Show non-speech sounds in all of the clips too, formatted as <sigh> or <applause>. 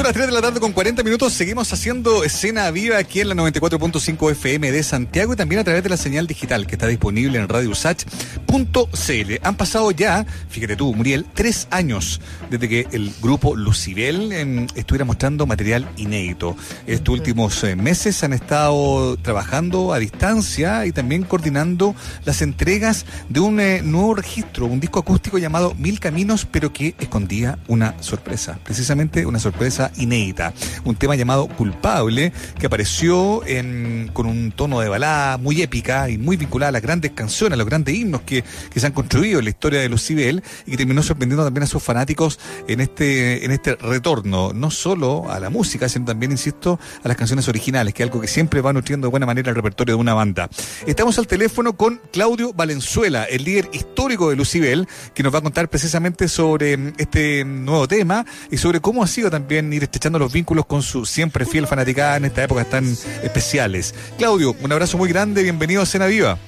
Son las 3 de la tarde con 40 minutos. Seguimos haciendo escena viva aquí en la 94.5 FM de Santiago y también a través de la señal digital que está disponible en radiosach.cl. Han pasado ya, fíjate tú, Muriel, tres años desde que el grupo Lucibel em, estuviera mostrando material inédito. Estos últimos eh, meses han estado trabajando a distancia y también coordinando las entregas de un eh, nuevo registro, un disco acústico llamado Mil Caminos, pero que escondía una sorpresa. Precisamente una sorpresa inédita. Un tema llamado Culpable, que apareció en, con un tono de balada muy épica y muy vinculada a las grandes canciones, a los grandes himnos que, que se han construido en la historia de Lucibel y que terminó sorprendiendo también a sus fanáticos en este, en este retorno, no solo a la música, sino también, insisto, a las canciones originales, que es algo que siempre va nutriendo de buena manera el repertorio de una banda. Estamos al teléfono con Claudio Valenzuela, el líder histórico de Lucibel, que nos va a contar precisamente sobre este nuevo tema y sobre cómo ha sido también ir estrechando los vínculos con su siempre fiel fanaticada en esta época tan especiales. Claudio, un abrazo muy grande, bienvenido a Cena Viva.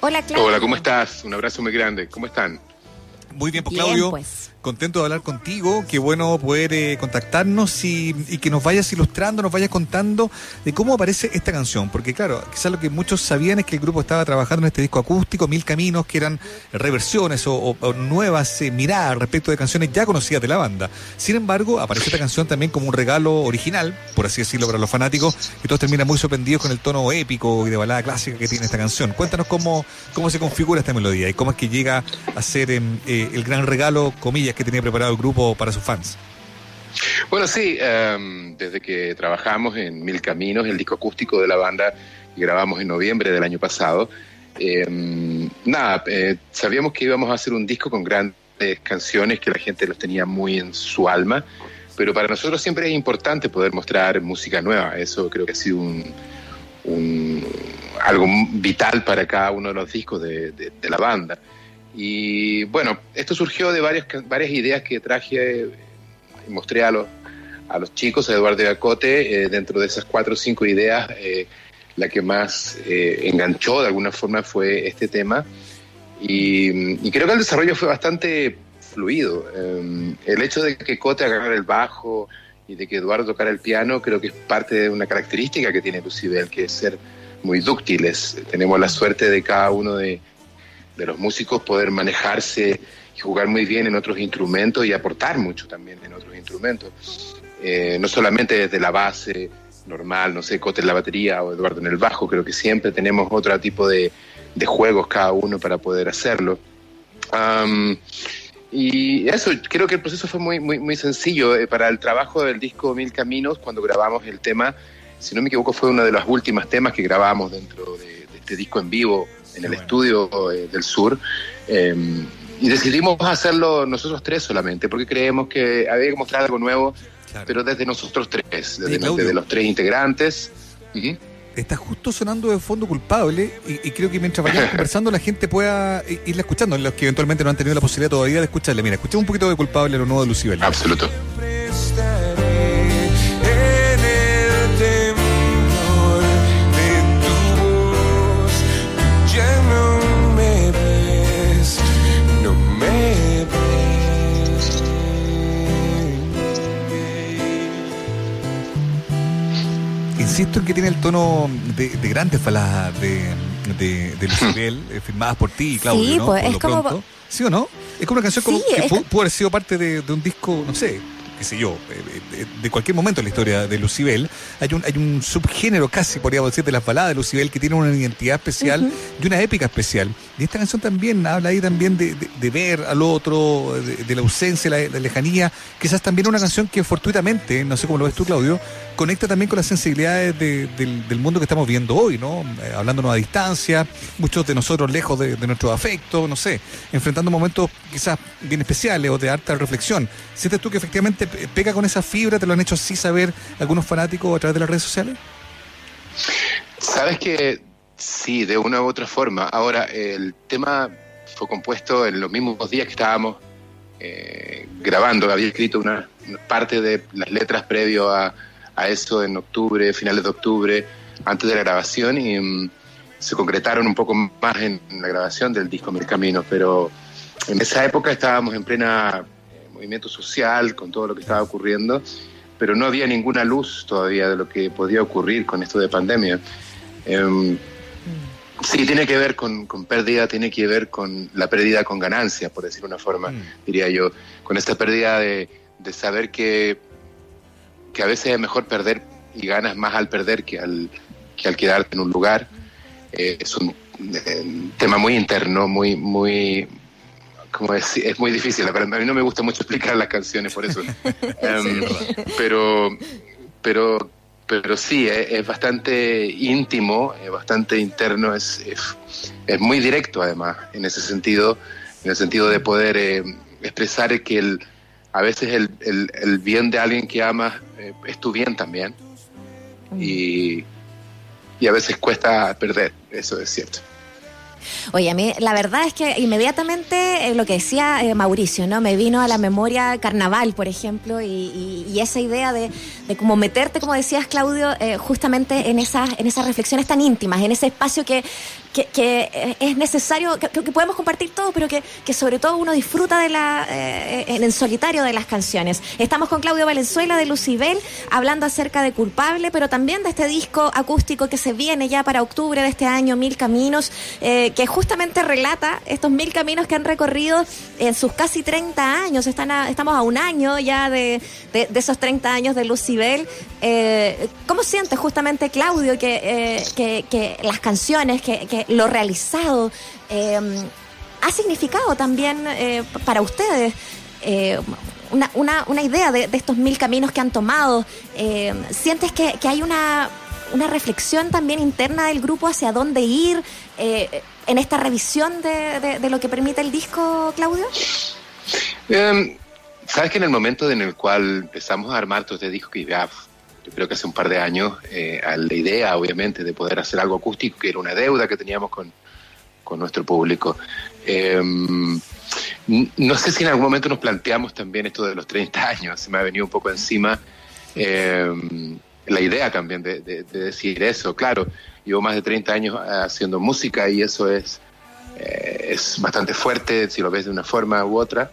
Hola, Claudio. Hola, ¿cómo estás? Un abrazo muy grande. ¿Cómo están? Muy bien, pues Claudio. Pues. Contento de hablar contigo, qué bueno poder eh, contactarnos y, que nos vayas ilustrando, nos vayas contando de cómo aparece esta canción, porque claro, quizás lo que muchos sabían es que el grupo estaba trabajando en este disco acústico, Mil Caminos, que eran reversiones o, nuevas eh, miradas respecto de canciones ya conocidas de la banda. Sin embargo, aparece esta canción también como un regalo original, por así decirlo, para los fanáticos, y todos terminan muy sorprendidos con el tono épico y de balada clásica que tiene esta canción. Cuéntanos cómo, cómo se configura esta melodía y cómo es que llega a ser em, eh, el gran regalo, comillas, que tenía preparado el grupo para sus fans. Bueno, sí, em, desde que trabajamos en Mil Caminos, el disco acústico de la banda, y grabamos en noviembre del año pasado, em, nada, eh, sabíamos que íbamos a hacer un disco con grandes canciones que la gente los tenía muy en su alma, pero para nosotros siempre es importante poder mostrar música nueva, eso creo que ha sido un, algo vital para cada uno de los discos de la banda. Y bueno, esto surgió de varias, varias ideas que traje y mostré a los, a los chicos, a Eduardo Yacote, eh, dentro de esas cuatro o cinco ideas, eh, la que más eh, enganchó de alguna forma fue este tema. Y, creo que el desarrollo fue bastante fluido. el hecho de que Cote agarrara el bajo y de que Eduardo tocara el piano, creo que es parte de una característica que tiene Lucibel, que es ser muy dúctiles. Tenemos la suerte de cada uno de, de los músicos poder manejarse y jugar muy bien en otros instrumentos y aportar mucho también en otros instrumentos. Eh, no solamente desde la base normal, no sé, Cote en la batería o Eduardo en el bajo, creo que siempre tenemos otro tipo de, juegos cada uno para poder hacerlo. y eso, creo que el proceso fue muy, muy, muy sencillo. Eh, para el trabajo del disco Mil Caminos, cuando grabamos el tema, si no me equivoco, fue uno de los últimos temas que grabamos dentro de este disco en vivo en el estudio eh, del sur. Eh, y decidimos hacerlo nosotros tres solamente, porque creemos que había que mostrar algo nuevo, pero desde nosotros tres, desde, los tres integrantes. Está justo sonando de fondo culpable y, creo que mientras vayamos <laughs> conversando la gente pueda irla escuchando, los que eventualmente no han tenido la posibilidad todavía de escucharle. Mira, escuchemos un poquito de culpable lo nuevo de Lucibel. Absoluto. Insisto en que tiene el tono de, grandes falas de, de, de Lucibel, eh, firmadas por ti, Claudio, sí, Pues, es como... ¿Sí o no? Es como una canción como que pudo haber sido parte de, un disco, no sé, qué sé yo, eh, de cualquier momento en la historia de Lucibel, hay un, hay un subgénero casi, podríamos decir, de las baladas de Lucibel que tiene una identidad especial y una épica especial. Y esta canción también habla ahí también de, ver al otro, de, la ausencia, la, la, lejanía. Quizás también una canción que fortuitamente, no sé cómo lo ves tú, Claudio, conecta también con las sensibilidades del, mundo que estamos viendo hoy, ¿no? Eh, hablándonos a distancia, muchos de nosotros lejos de, de nuestro afecto, no sé, enfrentando momentos quizás bien especiales o de alta reflexión. ¿Sientes tú que efectivamente pega con esa fibra? ¿Te lo han hecho así saber algunos fanáticos a través de las redes sociales? Sabes que sí, de una u otra forma. Ahora, el tema fue compuesto en los mismos días que estábamos eh, grabando. Había escrito una, parte de las letras previo a, eso en octubre, finales de octubre, antes de la grabación, y mm, se concretaron un poco más en, la grabación del disco Mil pero en esa época estábamos en plena movimiento social, con todo lo que estaba ocurriendo. pero no había ninguna luz todavía de lo que podía ocurrir con esto de pandemia. Em, sí, tiene que ver con, pérdida, tiene que ver con la pérdida con ganancia, por decir una forma, mm. diría yo, con esta pérdida de, saber que, que a veces es mejor perder y ganas más al perder que al, que al quedarte en un lugar. Eh, es un eh, tema muy interno, muy, muy, como es, es muy difícil, a mí no me gusta mucho explicar las canciones por eso. <laughs> Em, pero, pero, pero sí, es, bastante íntimo, es bastante interno, es, es, muy directo además, en ese sentido, en el sentido de poder eh, expresar que el, a veces el, el, el, bien de alguien que amas eh, es tu bien también. Y, y a veces cuesta perder, eso es cierto. Oye, a mí la verdad es que inmediatamente eh, lo que decía eh, Mauricio, ¿no? Me vino a la memoria Carnaval, por ejemplo, y, esa idea de, como meterte, como decías, Claudio, eh, justamente en esas, en esas reflexiones tan íntimas, en ese espacio que, que, es necesario, que, que, podemos compartir todo, pero que, que, sobre todo uno disfruta de la, en el solitario de las canciones. Estamos con Claudio Valenzuela de Lucibel, hablando acerca de Culpable, pero también de este disco acústico que se viene ya para octubre de este año, Mil Caminos, que justamente relata estos mil caminos que han recorrido en sus casi 30 años. Están estamos a un año ya de, esos 30 años de Lucibel. Eh, ¿Cómo siente justamente, Claudio, que, eh, que, las canciones, que, lo realizado eh, ha significado también eh, para ustedes? Una, una, idea de, estos mil caminos que han tomado. ¿Sientes que, hay una, reflexión también interna del grupo hacia dónde ir? Eh, en esta revisión de, lo que permite el disco, Claudio? Em, Sabes que en el momento en el cual empezamos a armar todo este disco, que ya yo creo que hace un par de años, eh, a la idea, obviamente, de poder hacer algo acústico, que era una deuda que teníamos con, nuestro público. Em, no sé si en algún momento nos planteamos también esto de los 30 <laughs> años, se me ha venido un poco encima em, la idea también de, de, decir eso. Claro, llevo más de 30 años haciendo música y eso es, eh, es bastante fuerte si lo ves de una forma u otra.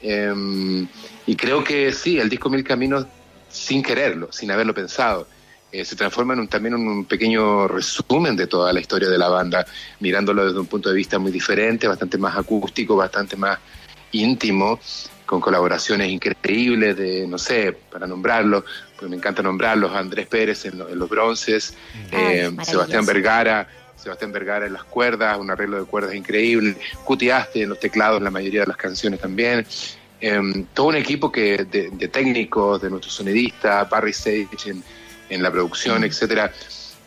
Em, y creo que sí, el disco Mil Caminos, sin quererlo, sin haberlo pensado, eh, se transforma en un, también en un pequeño resumen de toda la historia de la banda, mirándolo desde un punto de vista muy diferente, bastante más acústico, bastante más íntimo, con colaboraciones increíbles de, no sé, para nombrarlo, porque me encanta nombrarlos, Andrés Pérez en, los bronces, eh, Sebastián Vergara, Sebastián Vergara en las cuerdas, un arreglo de cuerdas increíble, Cutiaste en los teclados, en la mayoría de las canciones también. Em, todo un equipo que de, técnicos, de nuestro sonidista, Barry Sage en, en la producción, etcétera,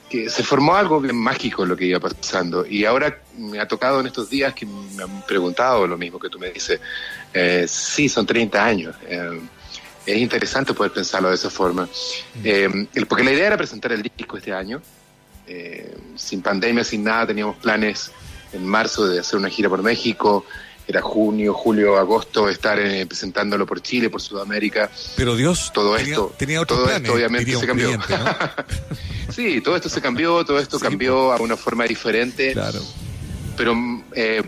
que se formó algo bien mágico lo que iba pasando. Y ahora me ha tocado en estos días que me han preguntado lo mismo que tú me dices. Eh, sí, son 30 años. Eh, es interesante poder pensarlo de esa forma. Eh, porque la idea era presentar el disco este año. Eh, sin pandemia, sin nada, teníamos planes en marzo de hacer una gira por México. Era junio, julio, agosto, estar eh, presentándolo por Chile, por Sudamérica. Pero Dios, todo esto, tenía todo esto obviamente se cambió. <laughs> sí, todo esto se cambió, todo esto cambió a una forma diferente. Claro. Pero eh,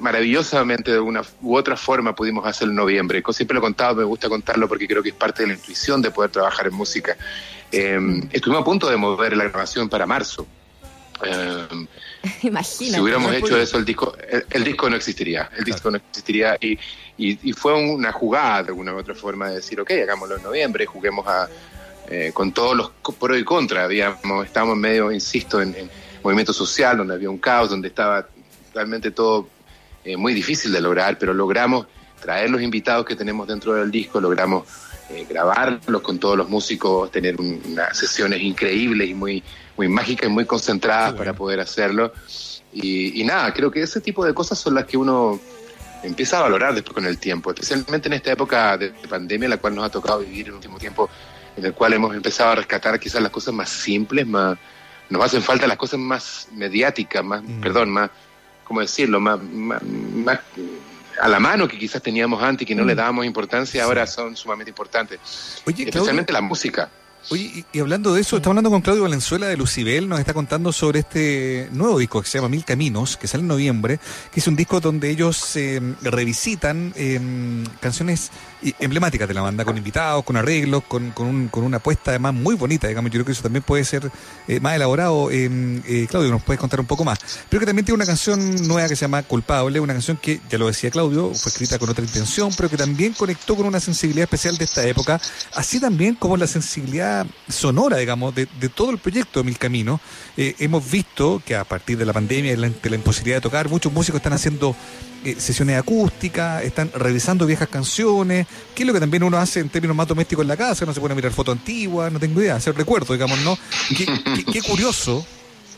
maravillosamente de una u otra forma pudimos hacer en noviembre. Siempre lo he contado, me gusta contarlo porque creo que es parte de la intuición de poder trabajar en música. Em, estuvimos a punto de mover la grabación para marzo. Eh, <laughs> Imagina. Si hubiéramos hecho eso, el disco, el, disco no existiría. El disco no existiría y, y, fue una jugada de alguna u otra forma de decir, ok, hagámoslo en noviembre, juguemos a, eh, con todos los pro y contra. Habíamos, estábamos en medio, insisto, en, en movimiento social, donde había un caos, donde estaba realmente todo eh, muy difícil de lograr, pero logramos traer los invitados que tenemos dentro del disco, logramos eh, grabarlos con todos los músicos, tener unas sesiones increíbles y muy, muy mágicas y muy concentradas para poder hacerlo. Y, nada, creo que ese tipo de cosas son las que uno empieza a valorar después con el tiempo, especialmente en esta época de, pandemia, la cual nos ha tocado vivir en el último tiempo, en el cual hemos empezado a rescatar quizás las cosas más simples, más nos hacen falta las cosas más mediáticas, más, mm. perdón, más, ¿cómo decirlo?, más, más, a la mano que quizás teníamos antes y que no le mm. dábamos importancia, ahora son sumamente importantes. Especialmente la música. Oye, y, hablando de eso, estamos hablando con Claudio Valenzuela de Lucibel, nos está contando sobre este nuevo disco que se llama Mil Caminos, que sale en noviembre, que es un disco donde ellos eh, revisitan em, canciones emblemáticas de la banda, con invitados, con arreglos, con, con, un, con una apuesta además muy bonita, digamos, yo creo que eso también puede ser eh, más elaborado. Em, eh, Claudio, nos puedes contar un poco más. Pero que también tiene una canción nueva que se llama Culpable, una canción que, ya lo decía Claudio, fue escrita con otra intención, pero que también conectó con una sensibilidad especial de esta época, así también como la sensibilidad sonora, digamos, de, todo el proyecto Mil Caminos. Eh, hemos visto que a partir de la pandemia y de la, imposibilidad de tocar, muchos músicos están haciendo eh, sesiones acústicas, están revisando viejas canciones, que es lo que también uno hace en términos más domésticos en la casa, no se pone a mirar fotos antiguas, no tengo idea, hacer recuerdo, digamos, ¿no? Qué, curioso,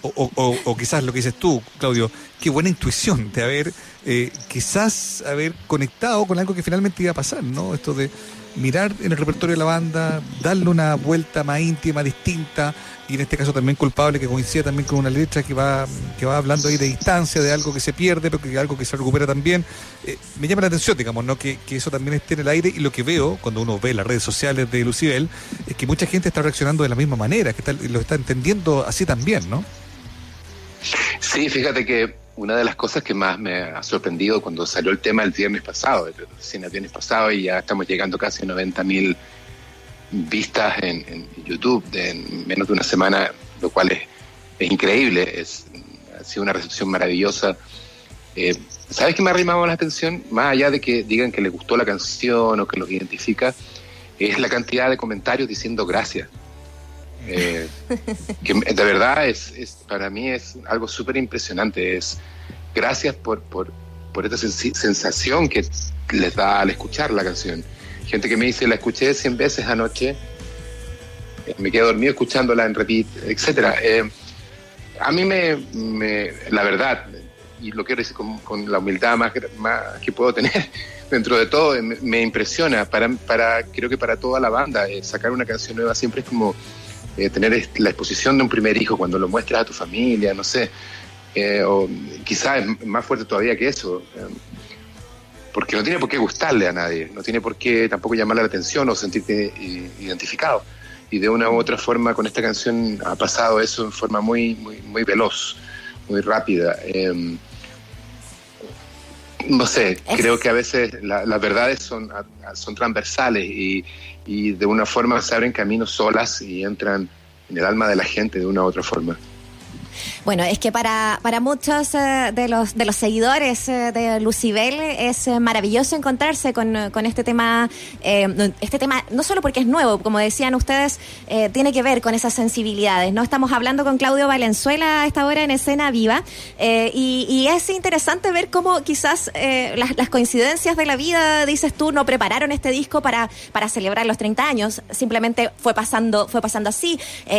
o, quizás lo que dices tú, Claudio, qué buena intuición de haber, eh, quizás haber conectado con algo que finalmente iba a pasar, ¿no? Esto de mirar en el repertorio de la banda, darle una vuelta más íntima, distinta, y en este caso también culpable, que coincide también con una letra que va, que va hablando ahí de distancia, de algo que se pierde, pero que algo que se recupera también. Eh, me llama la atención, digamos, ¿no? Que, eso también esté en el aire, y lo que veo cuando uno ve las redes sociales de Lucibel, es que mucha gente está reaccionando de la misma manera, que lo está entendiendo así también, ¿no? Sí, fíjate que una de las cosas que más me ha sorprendido cuando salió el tema el viernes pasado, el viernes pasado y ya estamos llegando casi a 90 mil vistas en, YouTube en menos de una semana, lo cual es, increíble, es, ha sido una recepción maravillosa. Eh, ¿Sabes qué me ha arrimado la atención? Más allá de que digan que les gustó la canción o que los identifica, es la cantidad de comentarios diciendo gracias. Eh, que de verdad es, para mí es algo súper impresionante. Es gracias por, por, por esta sensación que les da al escuchar la canción. Gente que me dice, la escuché 100 veces anoche, eh, me quedé dormido escuchándola en repeat, etcétera. Eh, a mí me, la verdad, y lo quiero decir con, la humildad más, más, que puedo tener, <laughs> dentro de todo, me, impresiona. Para, para, creo que para toda la banda, sacar una canción nueva siempre es como eh, tener la exposición de un primer hijo cuando lo muestras a tu familia, no sé, eh, o quizás es más fuerte todavía que eso, eh, porque no tiene por qué gustarle a nadie, no tiene por qué tampoco llamarle la atención o sentirte identificado. Y de una u otra forma con esta canción ha pasado eso en forma muy, muy, muy veloz, muy rápida. No sé, creo que a veces las verdades son, son transversales y, y de una forma se abren caminos solas y entran en el alma de la gente de una u otra forma. Bueno, es que para, para muchos eh, de, los, de los seguidores eh, de Lucibel es eh, maravilloso encontrarse con, este tema, este tema no solo porque es nuevo, como decían ustedes, tiene que ver con esas sensibilidades. No estamos hablando con Claudio Valenzuela a esta hora en escena viva y, es interesante ver cómo quizás las, coincidencias de la vida, dices tú, no prepararon este disco para, para celebrar los 30 años, simplemente fue pasando, fue pasando así,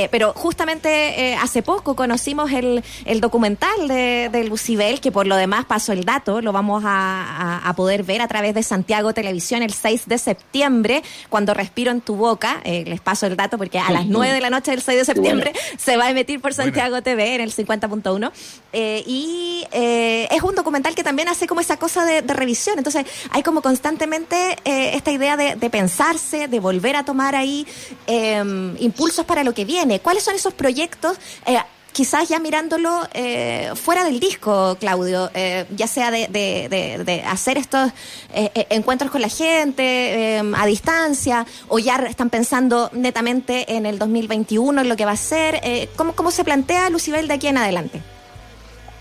pero justamente hace poco conocimos el el, documental de, de, Lucibel, que por lo demás pasó el dato, lo vamos a, poder ver a través de Santiago Televisión el 6 de septiembre, cuando respiro en tu boca, eh, les paso el dato porque a las 9 de la noche del 6 de septiembre <laughs> se va a emitir por Santiago TV en el 50.1. Eh, y eh, es un documental que también hace como esa cosa de, revisión, entonces hay como constantemente esta idea de, de, pensarse, de volver a tomar ahí em, impulsos para lo que viene. ¿Cuáles son esos proyectos? Quizás ya mirándolo eh, fuera del disco, Claudio, eh, ya sea de, hacer estos eh, encuentros con la gente a distancia, o ya están pensando netamente en el 2021, en lo que va a ser. ¿cómo, ¿Cómo se plantea Lucibel de aquí en adelante?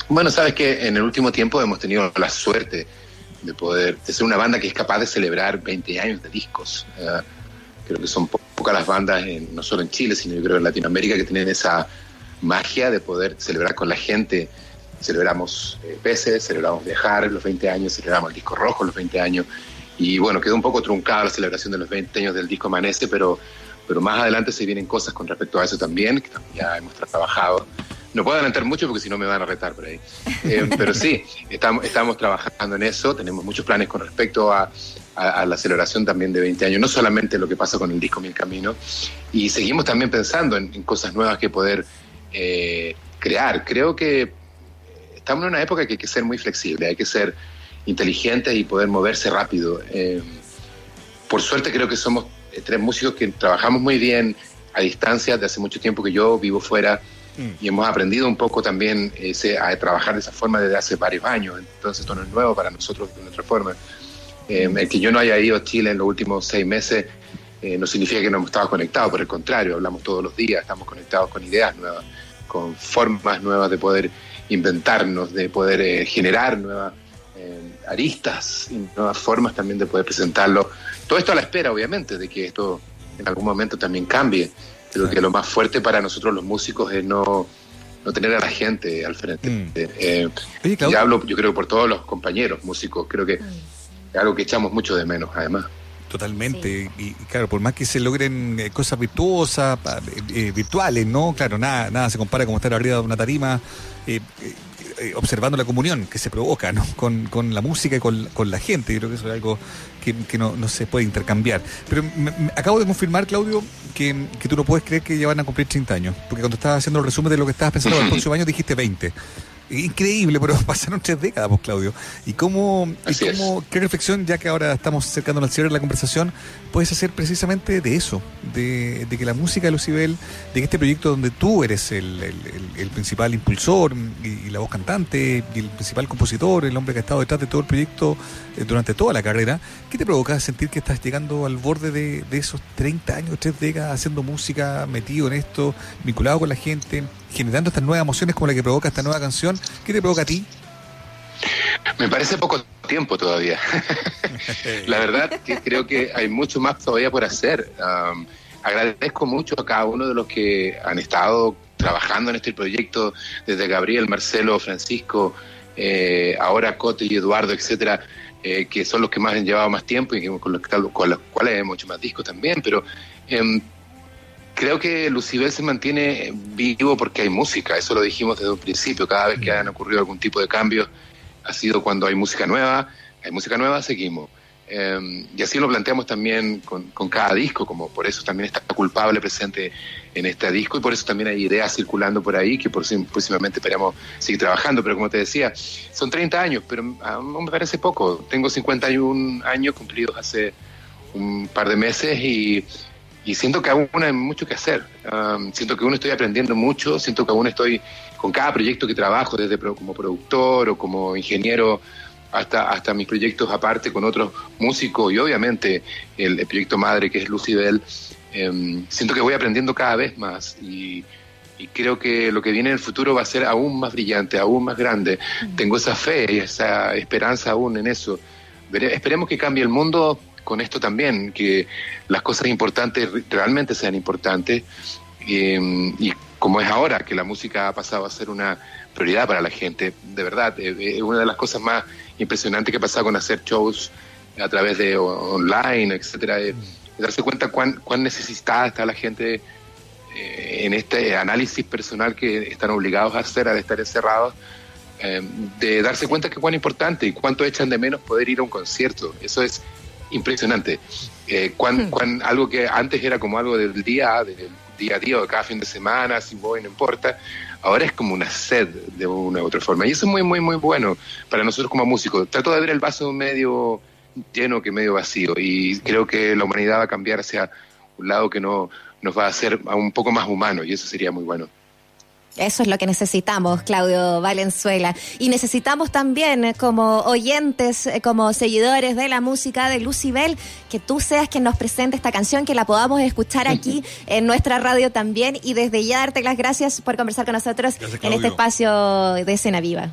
Bueno, sabes que en el último tiempo hemos tenido la suerte de poder, de ser una banda que es capaz de celebrar 20 años de discos. creo que son pocas las bandas, no solo en Chile, sino yo creo en Latinoamérica, que tienen esa magia de poder celebrar con la gente. Celebramos eh, peces, celebramos viajar los 20 años, celebramos el disco rojo los 20 años. Y bueno, quedó un poco truncada la celebración de los 20 años del disco Amanece, pero, pero más adelante se vienen cosas con respecto a eso también, que ya hemos trabajado. No puedo adelantar mucho porque si no me van a retar por ahí. Eh, <laughs> pero sí, estamos, estamos trabajando en eso, tenemos muchos planes con respecto a, a, la celebración también de 20 años, no solamente lo que pasa con el disco Mil Camino, y seguimos también pensando en, en cosas nuevas que poder eh, crear. Creo que estamos en una época que hay que ser muy flexible, hay que ser inteligentes y poder moverse rápido. Eh, por suerte creo que somos tres músicos que trabajamos muy bien, a distancia de hace mucho tiempo que yo vivo fuera mm. y hemos aprendido un poco también ese, a trabajar de esa forma desde hace varios años. Entonces esto no es nuevo para nosotros de nuestra forma. Eh, el que yo no haya ido a Chile en los últimos seis meses eh, no significa que no hemos estado conectados, por el contrario, hablamos todos los días, estamos conectados con ideas nuevas, con formas nuevas de poder inventarnos, de poder eh, generar nuevas aristas y nuevas formas también de poder presentarlo. Todo esto a la espera, obviamente, de que esto en algún momento también cambie. Creo que lo más fuerte para nosotros los músicos es no, no tener a la gente al frente. Mm. Eh, y hablo, yo creo, por todos los compañeros músicos. Creo que mm. es algo que echamos mucho de menos, además. Totalmente. Y, claro, por más que se logren eh, cosas virtuosas, eh, virtuales, ¿no? Claro, nada, nada se compara como estar arriba de una tarima. Eh, observando la comunión que se provoca ¿no? con, con la música y con, con, la gente. Yo creo que eso es algo que, que no, no, se puede intercambiar. Pero acabo de confirmar, Claudio, que, que, tú no puedes creer que ya van a cumplir 30 años. Porque cuando estabas haciendo el resumen de lo que estabas pensando el <clears throat> próximo año dijiste 20. Increíble, pero <laughs> pasaron tres décadas, pues, Claudio. ¿Y cómo, y cómo qué reflexión, ya que ahora estamos acercándonos al cierre de la conversación, puedes hacer precisamente de eso? De, que la música de Lucibel, de que este proyecto donde tú eres el, principal impulsor y, la voz cantante y el principal compositor, el hombre que ha estado detrás de todo el proyecto eh, durante toda la carrera, ¿qué te provoca sentir que estás llegando al borde de, de esos 30 años, tres décadas haciendo música, metido en esto, vinculado con la gente? Generando estas nuevas emociones como la que provoca esta nueva canción. ¿Qué te provoca a ti? Me parece poco tiempo todavía. <laughs> la verdad que creo que hay mucho más todavía por hacer. agradezco mucho a cada uno de los que han estado trabajando en este proyecto, desde Gabriel, Marcelo, Francisco, eh, ahora Cote y Eduardo, etcétera, eh, que son los que más han llevado más tiempo y con los, con los cuales hemos hecho más discos también, pero em, creo que Lucibel se mantiene vivo porque hay música, eso lo dijimos desde un principio, cada vez que han ocurrido algún tipo de cambio ha sido cuando hay música nueva, hay música nueva, seguimos. Em, y así lo planteamos también con, cada disco, como por eso también está culpable presente en este disco y por eso también hay ideas circulando por ahí que por, próximamente esperamos seguir trabajando. Pero como te decía, son 30 años, pero aún me parece poco. Tengo 51 años cumplidos hace un par de meses y y siento que aún hay mucho que hacer. siento que aún estoy aprendiendo mucho, siento que aún estoy con cada proyecto que trabajo, desde como productor o como ingeniero, hasta, hasta mis proyectos aparte con otros músicos y obviamente el, proyecto madre que es Lucibel. Em, siento que voy aprendiendo cada vez más y, creo que lo que viene en el futuro va a ser aún más brillante, aún más grande. Tengo esa fe y esa esperanza aún en eso. esperemos que cambie el mundo con esto también, que las cosas importantes realmente sean importantes. Em, y como es ahora, que la música ha pasado a ser una prioridad para la gente, de verdad, eh, eh, es una de las cosas más impresionantes que ha pasado con hacer shows a través de online, etcétera, de, darse cuenta cuán, cuán necesitada está la gente eh, en este análisis personal que están obligados a hacer al estar encerrados, em, de darse cuenta que cuán importante y cuánto echan de menos poder ir a un concierto. Eso es impresionante. Eh, cuan, hmm. algo que antes era como algo del día, del día a día o de cada fin de semana, sin voy, no importa, ahora es como una sed de una u otra forma. Y eso es muy, muy, muy bueno para nosotros como músicos. Trato de ver el vaso medio lleno que medio vacío y creo que la humanidad va a cambiar hacia un lado que no nos va a hacer un poco más humanos y eso sería muy bueno. Eso es lo que necesitamos, Claudio Valenzuela. Y necesitamos también, eh, como oyentes, eh, como seguidores de la música de Lucibel, que tú seas quien nos presente esta canción, que la podamos escuchar aquí <laughs> en nuestra radio también. Y desde ya darte las gracias por conversar con nosotros en este espacio de Escena Viva.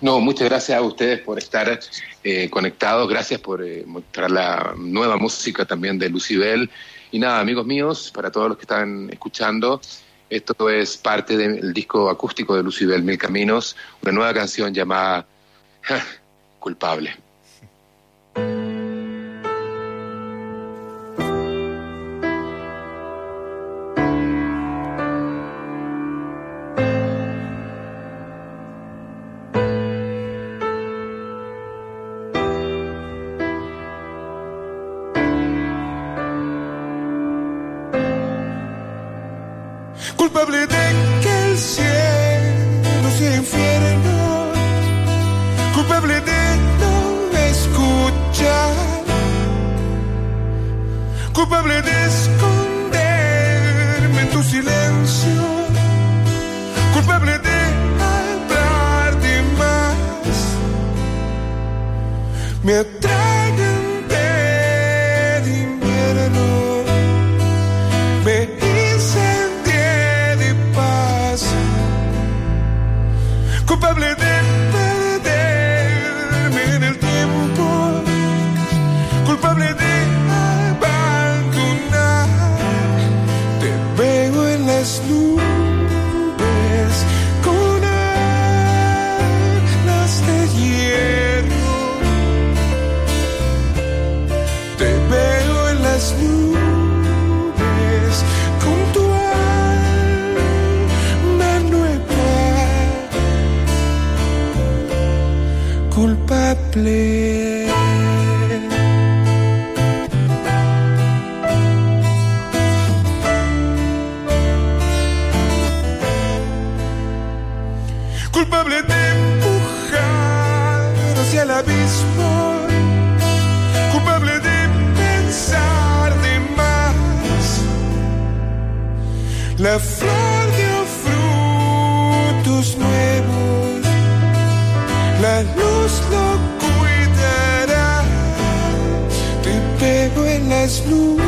No, muchas gracias a ustedes por estar eh, conectados, gracias por mostrar la nueva música también de Lucibel. Y nada, amigos míos, para todos los que están escuchando, esto es parte del disco acústico de Lucibel Mil Caminos, una nueva canción llamada <laughs> Culpable. Te pego